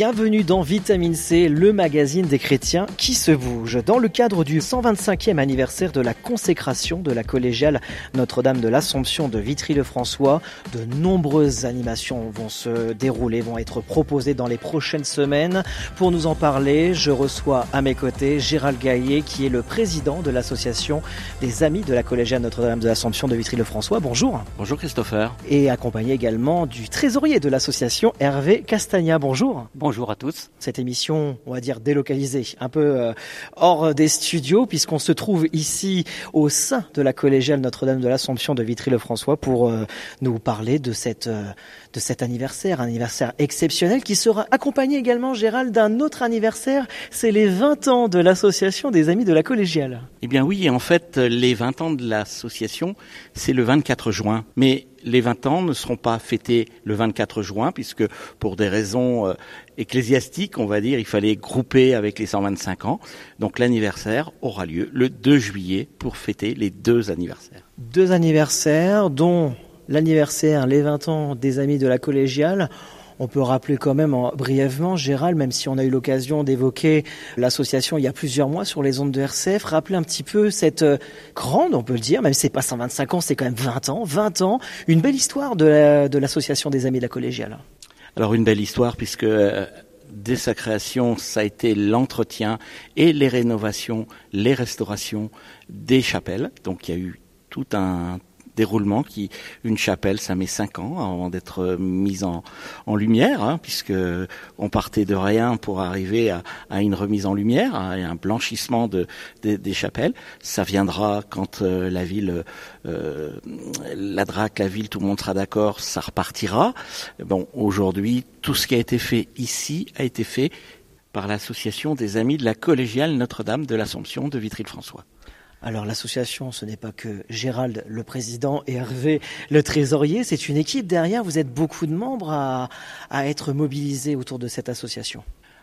Bienvenue dans Vitamine C, le magazine des chrétiens qui se bougent. Dans le cadre du 125e anniversaire de la consécration de la collégiale Notre-Dame de l'Assomption de Vitry-le-François, de nombreuses animations vont se dérouler, vont être proposées dans les prochaines semaines. Pour nous en parler, je reçois à mes côtés Gérald Gaillet, qui est le président de l'association des Amis de la collégiale Notre-Dame de l'Assomption de Vitry-le-François. Bonjour. Bonjour Christopher. Et accompagné également du trésorier de l'association, Hervé Castagna. Bonjour. Bonjour à tous. Cette émission, on va dire délocalisée, un peu euh, hors des studios, puisqu'on se trouve ici au sein de la collégiale Notre-Dame de l'Assomption de Vitry-le-François pour euh, nous parler de cette euh, de cet anniversaire, un anniversaire exceptionnel qui sera accompagné également, Gérald, d'un autre anniversaire. C'est les 20 ans de l'association des Amis de la collégiale. Eh bien oui, en fait, les 20 ans de l'association, c'est le 24 juin. Mais les 20 ans ne seront pas fêtés le 24 juin, puisque pour des raisons ecclésiastiques, on va dire, il fallait grouper avec les 125 ans. Donc l'anniversaire aura lieu le 2 juillet pour fêter les deux anniversaires. Deux anniversaires, dont l'anniversaire, les 20 ans des Amis de la collégiale. On peut rappeler quand même en, brièvement, Gérald, même si on a eu l'occasion d'évoquer l'association il y a plusieurs mois sur les ondes de RCF, rappeler un petit peu cette euh, grande, on peut le dire, même si c'est pas 125 ans, c'est quand même 20 ans, 20 ans, une belle histoire de l'association des Amis de la collégiale. Alors une belle histoire puisque euh, dès sa création, ça a été l'entretien et les rénovations, les restaurations des chapelles. Donc il y a eu tout un déroulement qui une chapelle ça met cinq ans avant d'être mise en, lumière hein, puisque on partait de rien pour arriver à, une remise en lumière à un blanchissement de, de, des chapelles ça viendra quand euh, la ville euh, la DRAC la ville tout le monde sera d'accord ça repartira bon aujourd'hui tout ce qui a été fait ici a été fait par l'association des amis de la collégiale Notre-Dame de l'Assomption de Vitry-le-François. Alors l'association, ce n'est pas que Gérald, le président, et Hervé, le trésorier, c'est une équipe derrière. Vous êtes beaucoup de membres à, être mobilisés autour de cette association.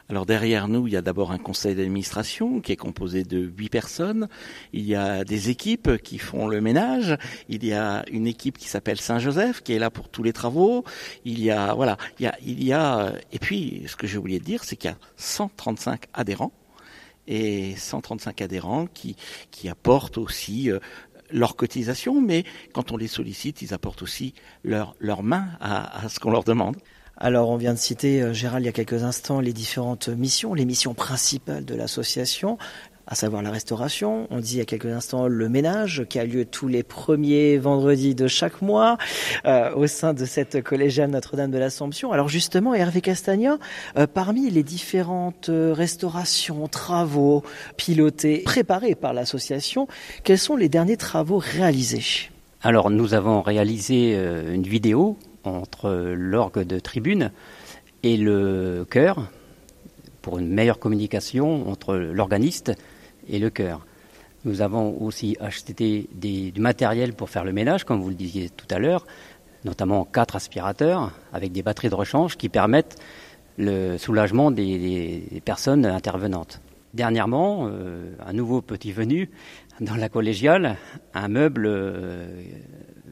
Alors derrière nous, il y a d'abord un conseil d'administration qui est composé de huit personnes. Il y a des équipes qui font le ménage. Il y a une équipe qui s'appelle Saint-Joseph qui est là pour tous les travaux. Il y a voilà, il y a, il y a et puis ce que j'ai oublié de dire, c'est qu'il y a 135 adhérents et 135 adhérents qui qui apportent aussi euh, leur cotisation, mais quand on les sollicite, ils apportent aussi leur main à, à ce qu'on leur demande. Alors, on vient de citer, euh, Gérald, il y a quelques instants, les différentes missions, les missions principales de l'association, à savoir la restauration. On dit il y a quelques instants le ménage qui a lieu tous les premiers vendredis de chaque mois euh, au sein de cette collégiale Notre-Dame de l'Assomption. Alors justement, Hervé Castagna, euh, parmi les différentes restaurations, travaux pilotés, préparés par l'association, quels sont les derniers travaux réalisés? Alors, nous avons réalisé euh, une vidéo entre l'orgue de tribune et le chœur pour une meilleure communication entre l'organiste et le chœur. Nous avons aussi acheté du matériel pour faire le ménage, comme vous le disiez tout à l'heure, notamment quatre aspirateurs avec des batteries de rechange qui permettent le soulagement des personnes intervenantes. Dernièrement, euh, un nouveau petit venu dans la collégiale, un meuble euh,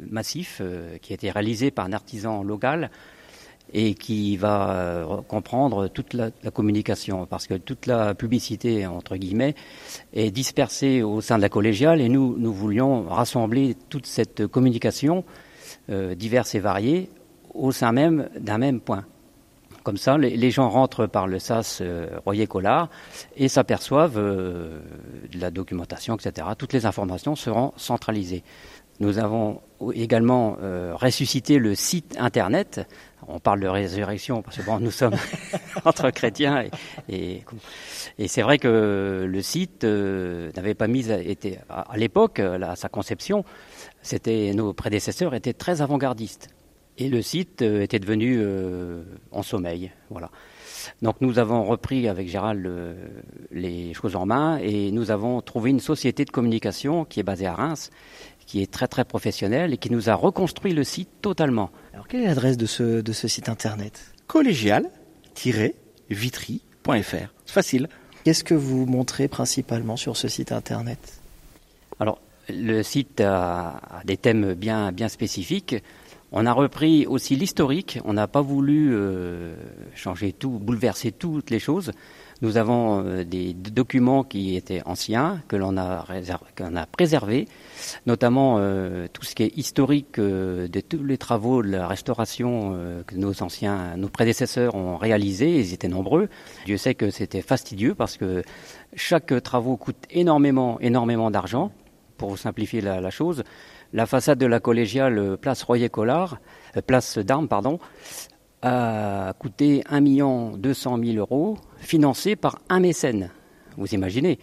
massif euh, qui a été réalisé par un artisan local et qui va euh, comprendre toute la, communication, parce que toute la publicité, entre guillemets, est dispersée au sein de la collégiale, et nous, nous voulions rassembler toute cette communication euh, diverse et variée au sein même d'un même point. Comme ça, les, gens rentrent par le SAS euh, Royer-Collard et s'aperçoivent euh, de la documentation, etc. Toutes les informations seront centralisées. Nous avons également euh, ressuscité le site internet. On parle de résurrection parce que bon, nous sommes entre chrétiens et, et, c'est vrai que le site n'avait pas mis était à, à l'époque à sa conception, c'était nos prédécesseurs étaient très avant-gardistes et le site euh, était devenu euh, en sommeil, voilà. Donc nous avons repris avec Gérald le, les choses en main et nous avons trouvé une société de communication qui est basée à Reims qui est très très professionnel et qui nous a reconstruit le site totalement. Alors quelle est l'adresse de ce, de ce site internet? Collégial-vitry.fr. C'est facile. Qu'est-ce que vous montrez principalement sur ce site internet? Alors, le site a, des thèmes bien, bien spécifiques. On a repris aussi l'historique. On n'a pas voulu euh, changer tout, bouleverser toutes les choses. Nous avons euh, des documents qui étaient anciens, que l'on a, préservés, notamment euh, tout ce qui est historique euh, de tous les travaux de la restauration que nos anciens, nos prédécesseurs ont réalisés. Ils étaient nombreux. Dieu sait que c'était fastidieux parce que chaque travaux coûte énormément, énormément d'argent. Pour simplifier la, chose, la façade de la collégiale Place Royer-Collard, Place d'Armes, pardon, a coûté 1 200 000 euros, financé par un mécène. Vous imaginez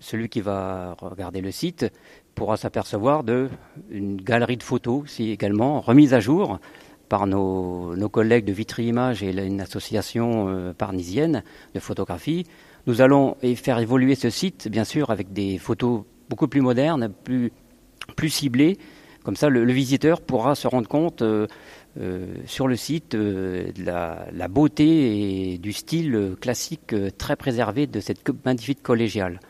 Celui qui va regarder le site pourra s'apercevoir d'une galerie de photos, également remise à jour par nos, collègues de Vitry Images et une association euh, parnisienne de photographie. Nous allons faire évoluer ce site, bien sûr, avec des photos beaucoup plus modernes, plus, plus ciblées. Comme ça, le, visiteur pourra se rendre compte euh, euh, sur le site euh, la, la, beauté et du style classique très préservé de cette magnifique collégiale.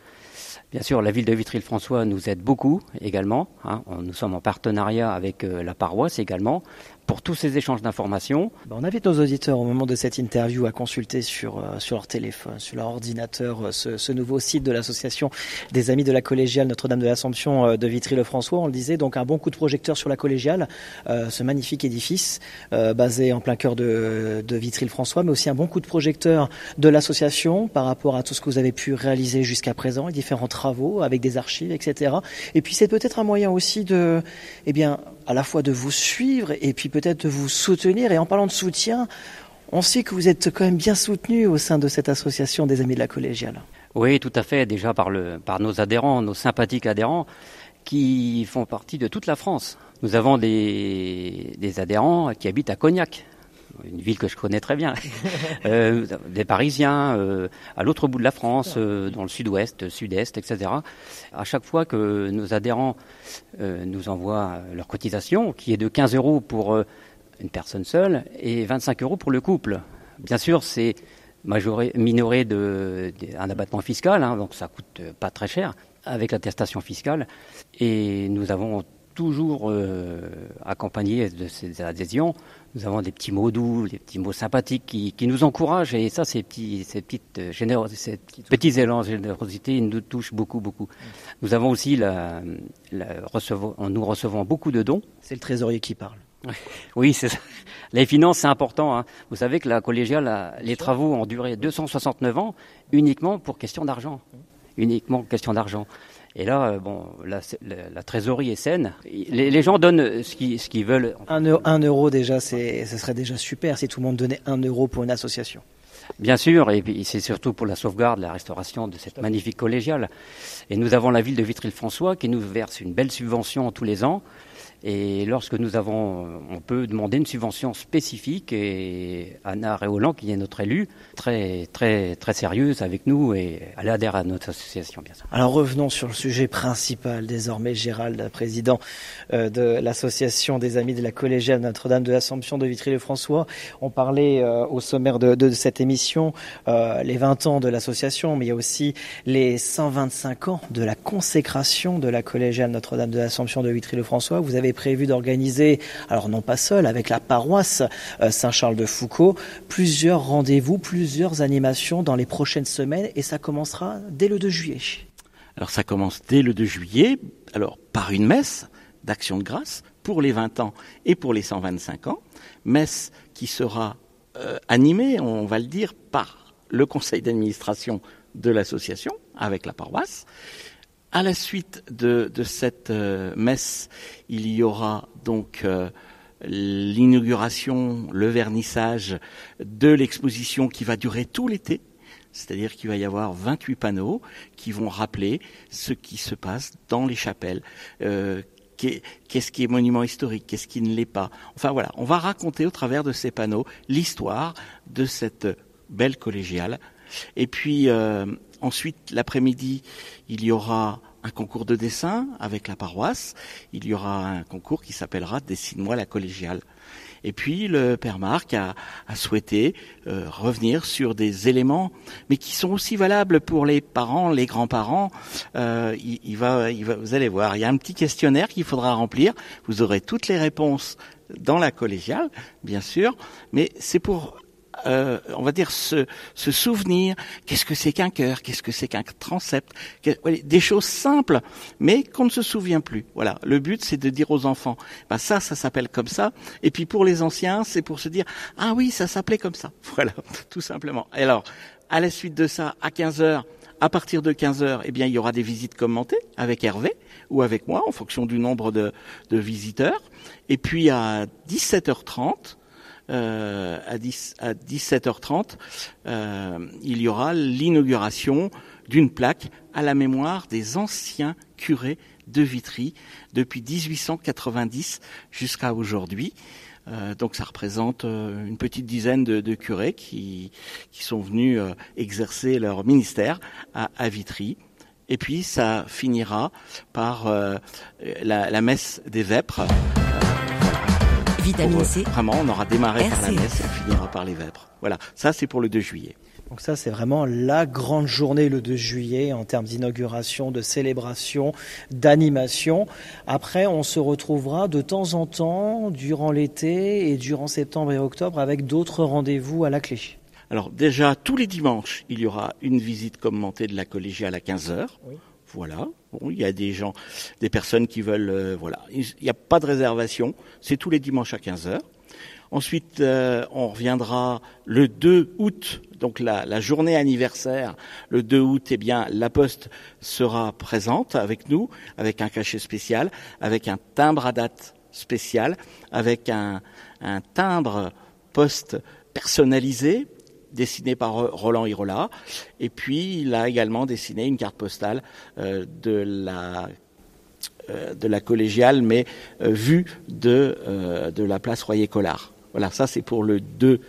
Bien sûr, la ville de Vitry-le-François nous aide beaucoup également. Hein. Nous sommes en partenariat avec la paroisse également pour tous ces échanges d'informations. Bah, on invite nos auditeurs au moment de cette interview à consulter sur, euh, sur leur téléphone, sur leur ordinateur, euh, ce, ce nouveau site de l'association des Amis de la Collégiale Notre-Dame de l'Assomption euh, de Vitry-le-François. On le disait, donc un bon coup de projecteur sur la Collégiale, ce magnifique édifice basé en plein cœur de, de Vitry-le-François, mais aussi un bon coup de projecteur de l'association par rapport à tout ce que vous avez pu réaliser jusqu'à présent, les différents travaux avec des archives, etc. Et puis c'est peut-être un moyen aussi de, eh bien, à la fois de vous suivre et puis peut-être de vous soutenir. Et en parlant de soutien, on sait que vous êtes quand même bien soutenu au sein de cette association des Amis de la Collégiale. Oui, tout à fait. Déjà par, nos adhérents, nos sympathiques adhérents, qui font partie de toute la France. Nous avons des adhérents qui habitent à Cognac, une ville que je connais très bien, euh, des Parisiens euh, à l'autre bout de la France, euh, dans le sud-ouest, sud-est, etc. À chaque fois que nos adhérents nous envoient leur cotisation, qui est de 15 euros pour une personne seule et 25 euros pour le couple. Bien sûr, c'est majoré, minoré d'un abattement fiscal, hein, donc ça coûte pas très cher avec l'attestation fiscale. Et nous avons toujours accompagné de ces adhésions nous avons des petits mots doux, des petits mots sympathiques qui, qui nous encouragent. Et ça, ces petits, ces petites euh, ces petits élans de générosité, ils nous touchent beaucoup, beaucoup. Nous avons aussi la, la recevons, nous recevons beaucoup de dons. C'est le trésorier qui parle. Oui, c'est ça. Les finances, c'est important. Hein. Vous savez que la collégiale, les travaux ont duré 269 ans uniquement pour question d'argent. Uniquement question d'argent. Et là, euh, bon, la, la, trésorerie est saine. Les, les gens donnent ce qu'ils, ce qu'ils veulent. Un euro, un euro déjà, ce serait déjà super si tout le monde donnait un euro pour une association. Bien sûr, et c'est surtout pour la sauvegarde, la restauration de cette magnifique collégiale. Et nous avons la ville de Vitry-le-François qui nous verse une belle subvention tous les ans et lorsque nous avons, on peut demander une subvention spécifique et Anna Réolan, qui est notre élue, très, très, très sérieuse avec nous et elle adhère à notre association, bien sûr. Alors revenons sur le sujet principal désormais, Gérald, président euh, de l'association des Amis de la Collégiale Notre-Dame de l'Assomption de Vitry-le-François. On parlait euh, au sommaire de, de cette émission euh, les 20 ans de l'association, mais il y a aussi les 125 ans de la consécration de la Collégiale Notre-Dame de l'Assomption de Vitry-le-François. Vous avez prévu d'organiser, alors non pas seul, avec la paroisse euh, Saint-Charles de Foucault, plusieurs rendez-vous, plusieurs animations dans les prochaines semaines et ça commencera dès le 2 juillet. Alors ça commence dès le 2 juillet, alors par une messe d'action de grâce pour les 20 ans et pour les 125 ans, messe qui sera euh, animée, on va le dire, par le conseil d'administration de l'association avec la paroisse à la suite de, cette euh, messe, il y aura donc euh, l'inauguration, le vernissage de l'exposition qui va durer tout l'été. C'est-à-dire qu'il va y avoir 28 panneaux qui vont rappeler ce qui se passe dans les chapelles, euh, qu'est-ce qui est monument historique, qu'est-ce qui ne l'est pas. Enfin voilà, on va raconter au travers de ces panneaux l'histoire de cette belle collégiale. Et puis ensuite, l'après-midi, il y aura un concours de dessin avec la paroisse. Il y aura un concours qui s'appellera Dessine-moi la collégiale. Et puis le père Marc a, souhaité euh, revenir sur des éléments, mais qui sont aussi valables pour les parents, les grands-parents. Euh, il, va, il va, vous allez voir, il y a un petit questionnaire qu'il faudra remplir. Vous aurez toutes les réponses dans la collégiale, bien sûr, mais c'est pour euh, on va dire, se, souvenir, qu'est-ce que c'est qu'un cœur, qu'est-ce que c'est qu'un transept, des choses simples, mais qu'on ne se souvient plus. Voilà, le but c'est de dire aux enfants, bah ça, ça s'appelle comme ça, et puis pour les anciens, c'est pour se dire, ah oui, ça s'appelait comme ça. Voilà, tout simplement. Et alors, à la suite de ça, à 15 heures, à partir de 15 heures, eh bien, il y aura des visites commentées avec Hervé ou avec moi, en fonction du nombre de, de visiteurs. Et puis à 17h30, euh, à, 10, à 17h30, euh, il y aura l'inauguration d'une plaque à la mémoire des anciens curés de Vitry depuis 1890 jusqu'à aujourd'hui. Euh, donc ça représente euh, une petite dizaine de, de curés qui, qui, sont venus euh, exercer leur ministère à, à, Vitry. Et puis ça finira par la, la, messe des vêpres. Vitamine C. Vraiment, on aura démarré par la messe et on finira par les vêpres. Voilà, ça c'est pour le 2 juillet. Donc ça, c'est vraiment la grande journée le 2 juillet en termes d'inauguration, de célébration, d'animation. Après, on se retrouvera de temps en temps durant l'été et durant septembre et octobre avec d'autres rendez-vous à la clé. Alors déjà, tous les dimanches, il y aura une visite commentée de la collégiale à 15h. Voilà. Bon, il y a des gens, des personnes qui veulent, euh, voilà. Il n'y a pas de réservation. C'est tous les dimanches à 15 heures. Ensuite, euh, on reviendra le 2 août, donc la, journée anniversaire. Le 2 août, eh bien, la Poste sera présente avec nous, avec un cachet spécial, avec un timbre à date spécial, avec un timbre poste personnalisé dessiné par Roland Hirola. Et puis, il a également dessiné une carte postale euh, de la euh, de la collégiale, mais euh, vue de, de la place Royer-Collard. Voilà, ça c'est pour le 2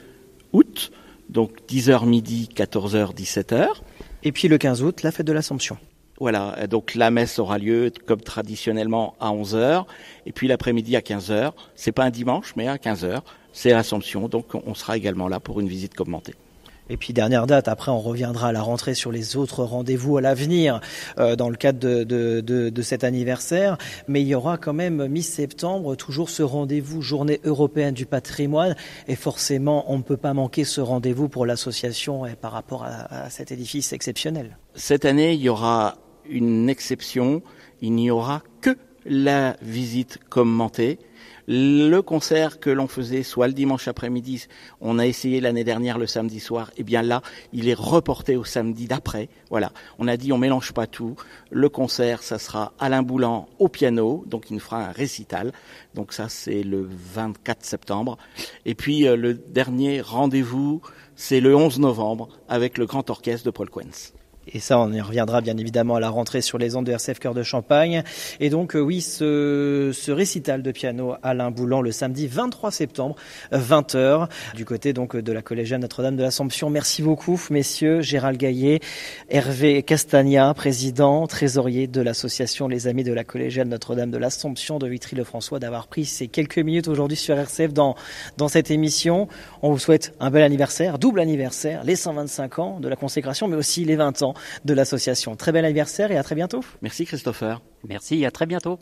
août, donc 10h midi, 14h, 17h. Et puis le 15 août, la fête de l'Assomption. Voilà, donc la messe aura lieu comme traditionnellement à 11h, et puis l'après-midi à 15h. C'est pas un dimanche, mais à 15h, c'est l'Assomption, donc on sera également là pour une visite commentée. Et puis dernière date, après on reviendra à la rentrée sur les autres rendez-vous à l'avenir euh, dans le cadre de, de, de, cet anniversaire. Mais il y aura quand même mi-septembre toujours ce rendez-vous Journée européenne du patrimoine. Et forcément, on ne peut pas manquer ce rendez-vous pour l'association et par rapport à, à cet édifice exceptionnel. Cette année, il y aura une exception. Il n'y aura que la visite commentée le concert que l'on faisait soit le dimanche après-midi, on a essayé l'année dernière le samedi soir, et eh bien là, il est reporté au samedi d'après. Voilà, on a dit on mélange pas tout. Le concert, ça sera Alain Boulan au piano, donc il nous fera un récital. Donc ça, c'est le 24 septembre. Et puis euh, le dernier rendez-vous, c'est le 11 novembre avec le grand orchestre de Paul Quens. Et ça, on y reviendra bien évidemment à la rentrée sur les ondes de RCF Cœur de Champagne. Et donc, euh, oui, ce, ce, récital de piano Alain Boulan le samedi 23 septembre, 20h, du côté donc de la collégiale Notre-Dame de l'Assomption. Merci beaucoup, messieurs. Gérald Gaillet, Hervé Castagna, président, trésorier de l'association Les Amis de la collégiale Notre-Dame de l'Assomption de Vitry-le-François, d'avoir pris ces quelques minutes aujourd'hui sur RCF dans, dans cette émission. On vous souhaite un bel anniversaire, double anniversaire, les 125 ans de la consécration, mais aussi les 20 ans de l'association. Très bel anniversaire et à très bientôt. Merci Christopher. Merci, à très bientôt.